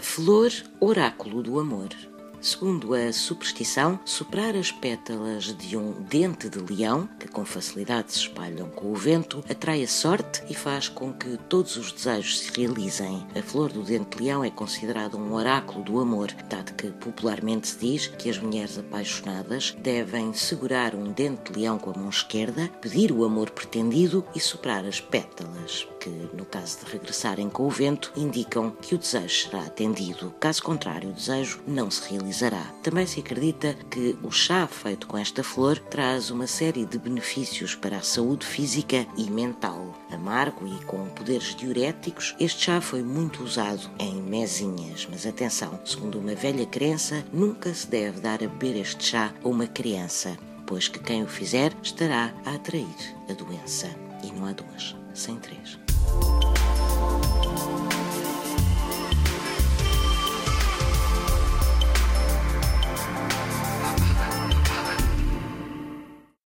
Flor, oráculo do amor. Segundo a superstição, soprar as pétalas de um dente de leão, que com facilidade se espalham com o vento, atrai a sorte e faz com que todos os desejos se realizem. A flor do dente de leão é considerada um oráculo do amor, dado que popularmente se diz que as mulheres apaixonadas devem segurar um dente de leão com a mão esquerda, pedir o amor pretendido e soprar as pétalas, que, no caso de regressarem com o vento, indicam que o desejo será atendido. Caso contrário, o desejo não se realiza também se acredita que o chá feito com esta flor traz uma série de benefícios para a saúde física e mental. Amargo e com poderes diuréticos, este chá foi muito usado em mesinhas, mas atenção, segundo uma velha crença, nunca se deve dar a beber este chá a uma criança, pois que quem o fizer estará a atrair a doença. E não há duas, sem três.